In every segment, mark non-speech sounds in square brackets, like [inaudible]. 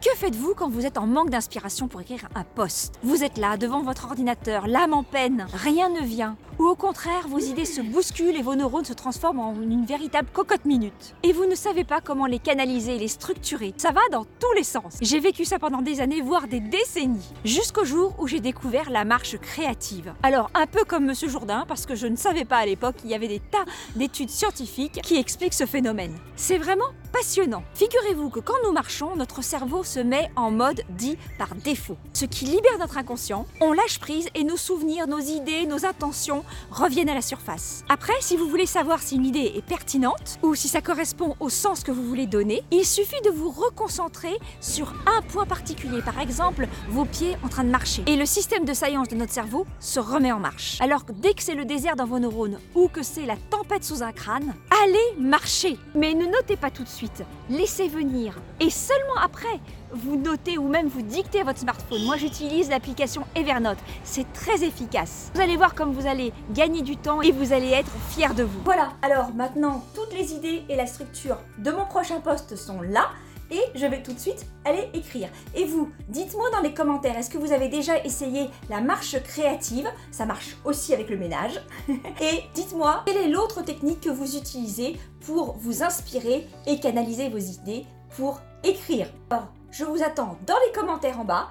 Que faites-vous quand vous êtes en manque d'inspiration pour écrire un post Vous êtes là, devant votre ordinateur, l'âme en peine, rien ne vient. Ou au contraire, vos idées se bousculent et vos neurones se transforment en une véritable cocotte minute. Et vous ne savez pas comment les canaliser les structurer. Ça va dans tous les sens. J'ai vécu ça pendant des années, voire des décennies. Jusqu'au jour où j'ai découvert la marche créative. Alors, un peu comme Monsieur Jourdain, parce que je ne savais pas à l'époque qu'il y avait des tas d'études scientifiques qui expliquent ce phénomène. C'est vraiment passionnant. Figurez-vous que quand nous marchons, notre cerveau se met en mode dit par défaut, ce qui libère notre inconscient, on lâche prise et nos souvenirs, nos idées, nos intentions reviennent à la surface. Après, si vous voulez savoir si une idée est pertinente ou si ça correspond au sens que vous voulez donner, il suffit de vous reconcentrer sur un point particulier, par exemple vos pieds en train de marcher. Et le système de science de notre cerveau se remet en marche. Alors que dès que c'est le désert dans vos neurones ou que c'est la tempête sous un crâne, allez marcher. Mais ne notez pas tout de suite, laissez venir. Et seulement après, vous notez ou même vous dictez à votre smartphone. Moi, j'utilise l'application Evernote. C'est très efficace. Vous allez voir comme vous allez gagner du temps et vous allez être fier de vous. Voilà, alors maintenant, toutes les idées et la structure de mon prochain post sont là. Et je vais tout de suite aller écrire. Et vous, dites-moi dans les commentaires, est-ce que vous avez déjà essayé la marche créative? Ça marche aussi avec le ménage. [laughs] et dites-moi, quelle est l'autre technique que vous utilisez pour vous inspirer et canaliser vos idées pour écrire? Alors, je vous attends dans les commentaires en bas.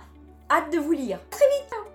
Hâte de vous lire. À très vite